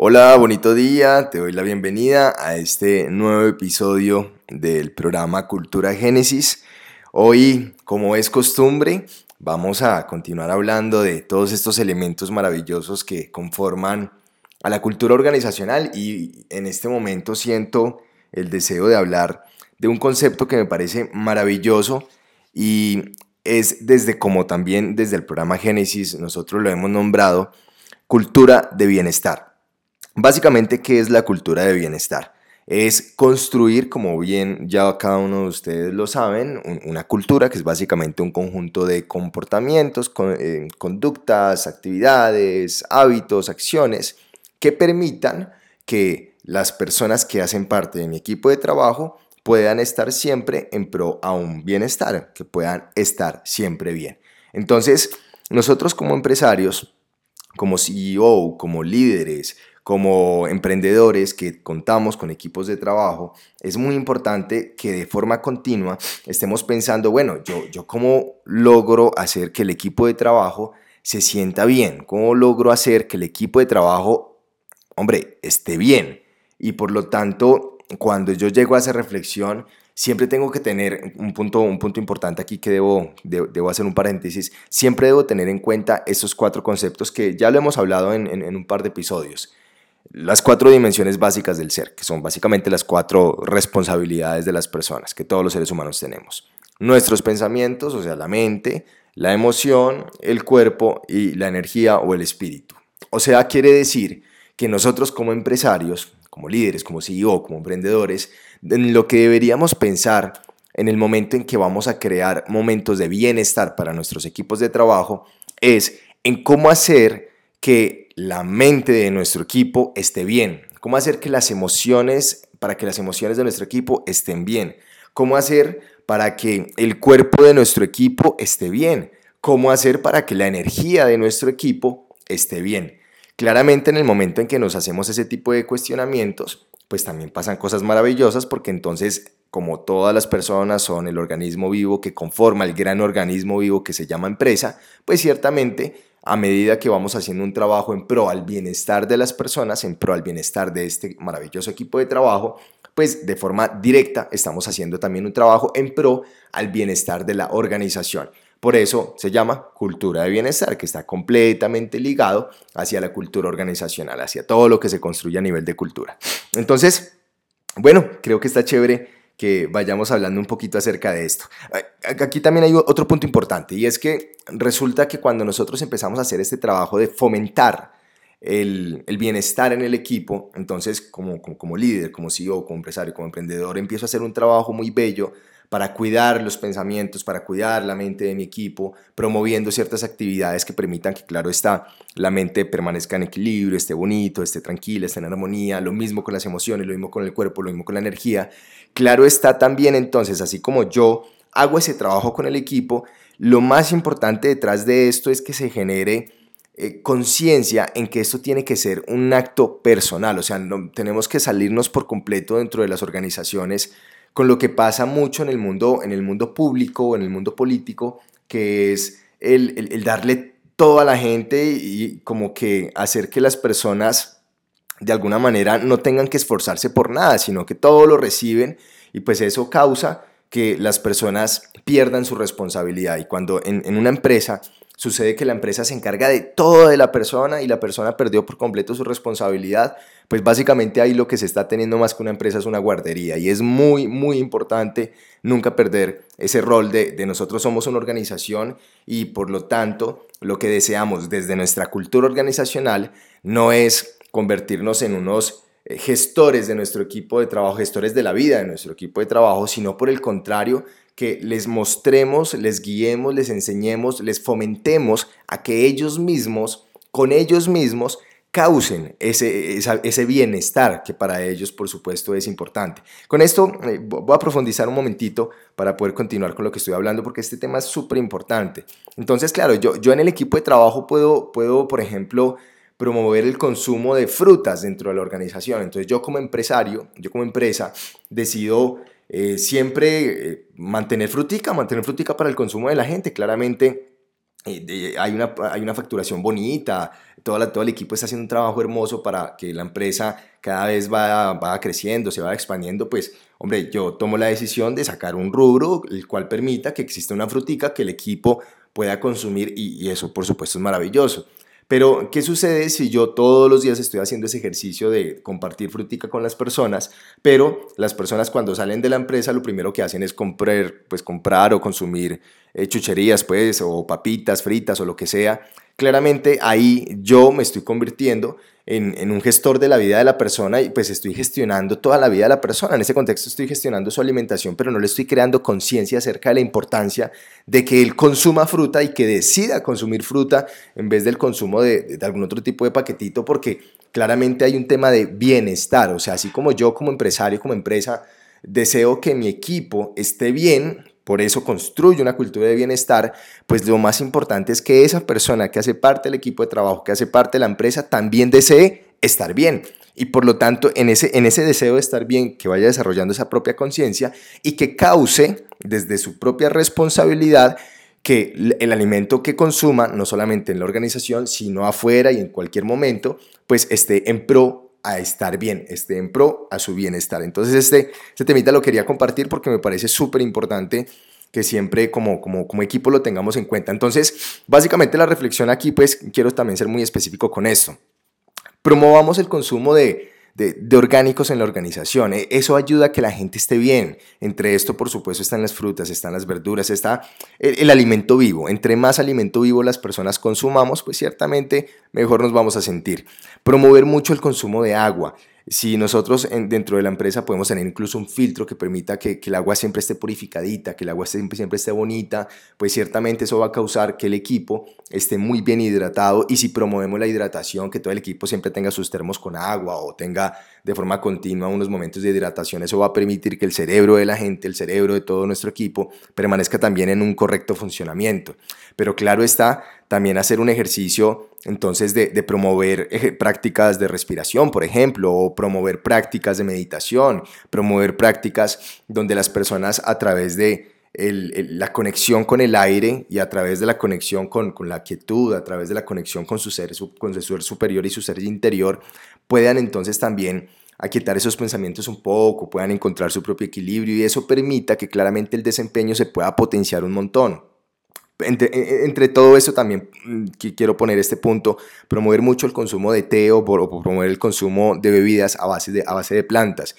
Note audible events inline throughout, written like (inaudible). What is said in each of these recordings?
Hola, bonito día, te doy la bienvenida a este nuevo episodio del programa Cultura Génesis. Hoy, como es costumbre, vamos a continuar hablando de todos estos elementos maravillosos que conforman a la cultura organizacional y en este momento siento el deseo de hablar de un concepto que me parece maravilloso y es desde como también desde el programa Génesis nosotros lo hemos nombrado cultura de bienestar. Básicamente, ¿qué es la cultura de bienestar? Es construir, como bien ya cada uno de ustedes lo saben, una cultura que es básicamente un conjunto de comportamientos, eh, conductas, actividades, hábitos, acciones que permitan que las personas que hacen parte de mi equipo de trabajo puedan estar siempre en pro a un bienestar, que puedan estar siempre bien. Entonces, nosotros como empresarios, como CEO, como líderes, como emprendedores que contamos con equipos de trabajo, es muy importante que de forma continua estemos pensando, bueno, yo, yo cómo logro hacer que el equipo de trabajo se sienta bien, cómo logro hacer que el equipo de trabajo, hombre, esté bien. Y por lo tanto, cuando yo llego a esa reflexión, siempre tengo que tener un punto, un punto importante aquí que debo, debo, hacer un paréntesis, siempre debo tener en cuenta esos cuatro conceptos que ya lo hemos hablado en, en un par de episodios las cuatro dimensiones básicas del ser, que son básicamente las cuatro responsabilidades de las personas que todos los seres humanos tenemos. Nuestros pensamientos, o sea, la mente, la emoción, el cuerpo y la energía o el espíritu. O sea, quiere decir que nosotros como empresarios, como líderes, como CEO, como emprendedores, en lo que deberíamos pensar en el momento en que vamos a crear momentos de bienestar para nuestros equipos de trabajo es en cómo hacer que la mente de nuestro equipo esté bien, cómo hacer que las emociones, para que las emociones de nuestro equipo estén bien, cómo hacer para que el cuerpo de nuestro equipo esté bien, cómo hacer para que la energía de nuestro equipo esté bien. Claramente en el momento en que nos hacemos ese tipo de cuestionamientos, pues también pasan cosas maravillosas porque entonces como todas las personas son el organismo vivo que conforma el gran organismo vivo que se llama empresa, pues ciertamente a medida que vamos haciendo un trabajo en pro al bienestar de las personas, en pro al bienestar de este maravilloso equipo de trabajo, pues de forma directa estamos haciendo también un trabajo en pro al bienestar de la organización. Por eso se llama cultura de bienestar, que está completamente ligado hacia la cultura organizacional, hacia todo lo que se construye a nivel de cultura. Entonces, bueno, creo que está chévere que vayamos hablando un poquito acerca de esto. Aquí también hay otro punto importante y es que resulta que cuando nosotros empezamos a hacer este trabajo de fomentar el, bienestar en el equipo, entonces como, como, líder, como CEO, como empresario, como emprendedor, empiezo a hacer un trabajo muy bello para cuidar los pensamientos, para cuidar la mente de mi equipo, promoviendo ciertas actividades que permitan que, claro está, la mente permanezca en equilibrio, esté bonito, esté tranquila, esté en armonía, lo mismo con las emociones, lo mismo con el cuerpo, lo mismo con la energía. Claro está también entonces, así como yo hago ese trabajo con el equipo, lo más importante detrás de esto es que se genere eh, conciencia en que esto tiene que ser un acto personal, o sea, tenemos que salirnos por completo dentro de las organizaciones con lo que pasa mucho en el mundo, en el mundo público en el mundo político, que es el, darle todo a la gente y como que hacer que las personas de alguna manera no tengan que esforzarse por nada, sino que todo lo reciben y pues eso causa que las personas pierdan su responsabilidad. Y cuando en una empresa sucede que la empresa se encarga de todo de la persona y la persona perdió por completo su responsabilidad, pues básicamente ahí lo que se está teniendo más que una empresa es una guardería. Y es muy, muy importante nunca perder ese rol de, de nosotros somos una organización y por lo tanto lo que deseamos desde nuestra cultura organizacional no es convertirnos en unos eh, gestores de nuestro equipo de trabajo, gestores de la vida de nuestro equipo de trabajo, sino por el contrario, que les mostremos, les guiemos, les enseñemos, les fomentemos a que ellos mismos, con ellos mismos, causen ese, bienestar que para ellos, por supuesto, es importante. Con esto eh, voy a profundizar un momentito para poder continuar con lo que estoy hablando, porque este tema es súper importante. Entonces, claro, yo, yo en el equipo de trabajo puedo, puedo, por ejemplo, promover el consumo de frutas dentro de la organización. Entonces, yo como empresario, yo como empresa, decido eh, siempre eh, mantener frutica, mantener frutica para el consumo de la gente. Claramente hay una, hay una facturación bonita, todo, el equipo está haciendo un trabajo hermoso para que la empresa cada vez va, va creciendo, se va expandiendo, pues hombre, yo tomo la decisión de sacar un rubro el cual permita que exista una frutica que el equipo pueda consumir y eso por supuesto es maravilloso. Pero, ¿qué sucede si yo todos los días estoy haciendo ese ejercicio de compartir frutica con las personas, pero las personas cuando salen de la empresa lo primero que hacen es comprar, pues, comprar o consumir eh, chucherías, pues, o papitas fritas o lo que sea? Claramente ahí yo me estoy convirtiendo en, un gestor de la vida de la persona y pues estoy gestionando toda la vida de la persona. En ese contexto estoy gestionando su alimentación, pero no le estoy creando conciencia acerca de la importancia de que él consuma fruta y que decida consumir fruta en vez del consumo de, de algún otro tipo de paquetito, porque claramente hay un tema de bienestar. O sea, así como yo como empresario, como empresa, deseo que mi equipo esté bien, por eso construye una cultura de bienestar, pues lo más importante es que esa persona que hace parte del equipo de trabajo, que hace parte de la empresa, también desee estar bien. Y por lo tanto, en ese, en ese deseo de estar bien, que vaya desarrollando esa propia conciencia y que cause desde su propia responsabilidad que el alimento que consuma, no solamente en la organización, sino afuera y en cualquier momento, pues esté en pro a estar bien, esté en pro a su bienestar. Entonces este, este temita lo quería compartir porque me parece súper importante que siempre como, como, como equipo lo tengamos en cuenta. Entonces, básicamente la reflexión aquí, pues quiero también ser muy específico con esto. Promovamos el consumo de, de, orgánicos en la organización. E, eso ayuda a que la gente esté bien. Entre esto, por supuesto, están las frutas, están las verduras, está el, alimento vivo. Entre más alimento vivo las personas consumamos, pues ciertamente mejor nos vamos a sentir. Promover mucho el consumo de agua. Si nosotros dentro de la empresa podemos tener incluso un filtro que permita que, el agua siempre esté purificadita, que el agua siempre, siempre esté bonita, pues ciertamente eso va a causar que el equipo esté muy bien hidratado y si promovemos la hidratación, que todo el equipo siempre tenga sus termos con agua o tenga de forma continua unos momentos de hidratación, eso va a permitir que el cerebro de la gente, el cerebro de todo nuestro equipo permanezca también en un correcto funcionamiento. Pero claro está, también hacer un ejercicio entonces de, promover prácticas de respiración, por ejemplo, o promover prácticas de meditación, promover prácticas donde las personas a través de la conexión con el aire y a través de la conexión con, la quietud, a través de la conexión con su, ser, con su ser superior y su ser interior, puedan entonces también aquietar esos pensamientos un poco, puedan encontrar su propio equilibrio y eso permita que claramente el desempeño se pueda potenciar un montón. Entre, e, entre, todo eso también mm, quiero poner este punto, promover mucho el consumo de té o, promover el consumo de bebidas a base de, a base de plantas.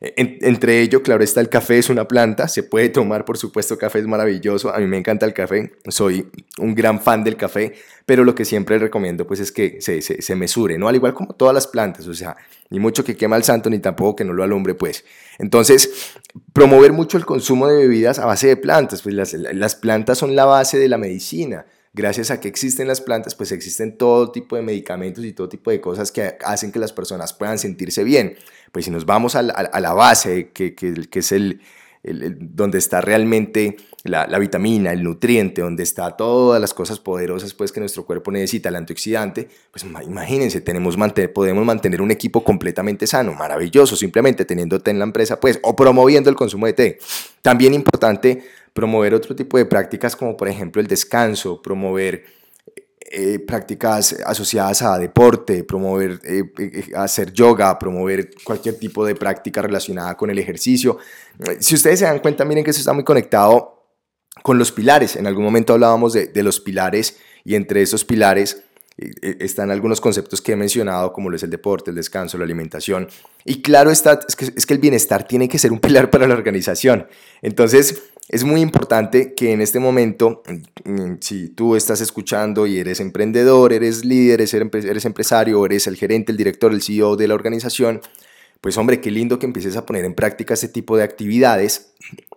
Entre ello, claro está, el café es una planta, se puede tomar, por supuesto, café es maravilloso, a mí me encanta el café, soy un gran fan del café, pero lo que siempre recomiendo pues es que se, se, se mesure, ¿no? Al igual como todas las plantas, o sea, ni mucho que quema el santo, ni tampoco que no lo alumbre, pues. Entonces, promover mucho el consumo de bebidas a base de plantas, pues las, las plantas son la base de la medicina. Gracias a que existen las plantas, pues existen todo tipo de medicamentos y todo tipo de cosas que hacen que las personas puedan sentirse bien. Pues si nos vamos a la, base, que, es el, donde está realmente la, vitamina, el nutriente, donde está todas las cosas poderosas pues, que nuestro cuerpo necesita, el antioxidante, pues imagínense, tenemos, podemos mantener un equipo completamente sano, maravilloso, simplemente teniendo té en la empresa, pues, o promoviendo el consumo de té. También importante promover otro tipo de prácticas como por ejemplo el descanso, promover eh, prácticas asociadas a deporte, promover eh, eh, hacer yoga, promover cualquier tipo de práctica relacionada con el ejercicio. Si ustedes se dan cuenta, miren que eso está muy conectado con los pilares. En algún momento hablábamos de, de los pilares y entre esos pilares están algunos conceptos que he mencionado, como lo es el deporte, el descanso, la alimentación. Y claro está, es que, es que el bienestar tiene que ser un pilar para la organización. Entonces, es muy importante que en este momento, mm, si tú estás escuchando y eres emprendedor, eres líder, eres empresario, eres el gerente, el director, el CEO de la organización, pues hombre, qué lindo que empieces a poner en práctica este tipo de actividades,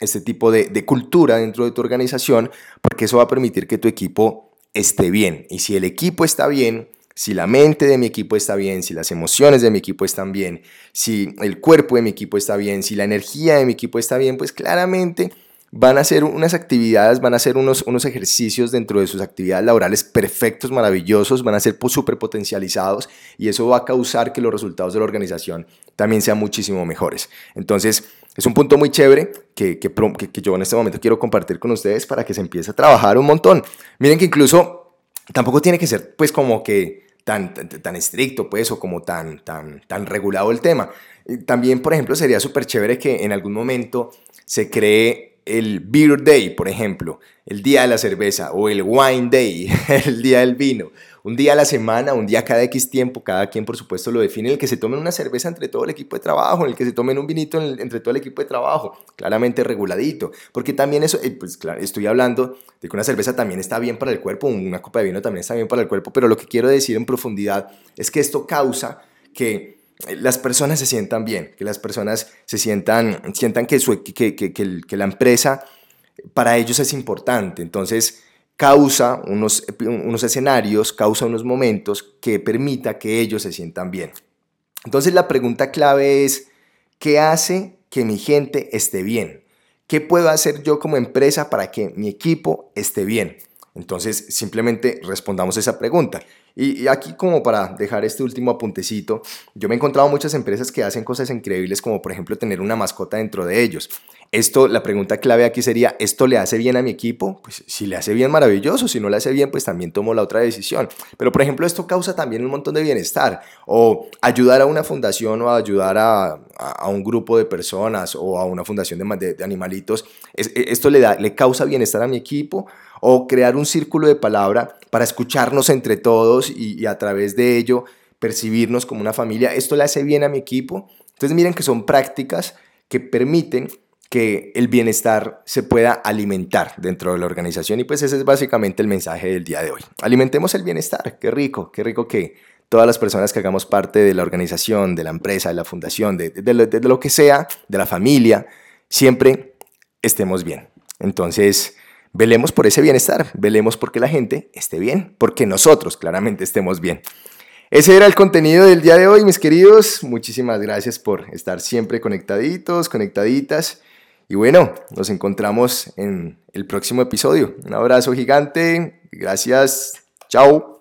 este tipo de, de cultura dentro de tu organización, porque eso va a permitir que tu equipo esté bien. Y si el equipo está bien, si la mente de mi equipo está bien, si las emociones de mi equipo están bien, si el cuerpo de mi equipo está bien, si la energía de mi equipo está bien, pues claramente van a hacer unas actividades, van a hacer unos, unos ejercicios dentro de sus actividades laborales perfectos, maravillosos, van a ser súper potencializados y eso va a causar que los resultados de la organización también sean muchísimo mejores. Entonces, es un punto muy chévere que, que, que, yo en este momento quiero compartir con ustedes para que se empiece a trabajar un montón. Miren que incluso tampoco tiene que ser pues como que tan, tan, tan estricto pues o como tan, tan, tan regulado el tema. También, por ejemplo, sería súper chévere que en algún momento se cree el Beer Day, por ejemplo, el día de la cerveza, o el Wine Day, (laughs) el día del vino. Un día a la semana, un día cada X tiempo, cada quien por supuesto lo define, el que se tomen una cerveza entre todo el equipo de trabajo, en el que se tomen un vinito entre todo el equipo de trabajo, claramente reguladito, porque también eso, eh, pues claro, estoy hablando de que una cerveza también está bien para el cuerpo, una copa de vino también está bien para el cuerpo, pero lo que quiero decir en profundidad es que esto causa que las personas se sientan bien, que las personas se sientan, sientan que, que, que, que, la empresa para ellos es importante. Entonces, causa unos, unos escenarios, causa unos momentos que permita que ellos se sientan bien. Entonces, la pregunta clave es, ¿qué hace que mi gente esté bien? ¿Qué puedo hacer yo como empresa para que mi equipo esté bien? Entonces, simplemente respondamos esa pregunta. Y, aquí como para dejar este último apuntecito, yo me he encontrado muchas empresas que hacen cosas increíbles como por ejemplo tener una mascota dentro de ellos. Esto, la pregunta clave aquí sería, ¿esto le hace bien a mi equipo? Pues si le hace bien, maravilloso. Si no le hace bien, pues también tomo la otra decisión. Pero por ejemplo, esto causa también un montón de bienestar. O ayudar a una fundación o ayudar a, a, un grupo de personas o a una fundación de, de, animalitos. E, esto le, da, le causa bienestar a mi equipo o crear un círculo de palabra para escucharnos entre todos y, a través de ello percibirnos como una familia. Esto le hace bien a mi equipo. Entonces miren que son prácticas que permiten que el bienestar se pueda alimentar dentro de la organización y pues ese es básicamente el mensaje del día de hoy. Alimentemos el bienestar, qué rico, qué rico que todas las personas que hagamos parte de la organización, de la empresa, de la fundación, de, de lo que sea, de la familia, siempre estemos bien. Entonces, velemos por ese bienestar, velemos porque la gente esté bien, porque nosotros claramente estemos bien. Ese era el contenido del día de hoy, mis queridos. Muchísimas gracias por estar siempre conectaditos, conectaditas. Y bueno, nos encontramos en el próximo episodio. Un abrazo gigante. Gracias. Chao.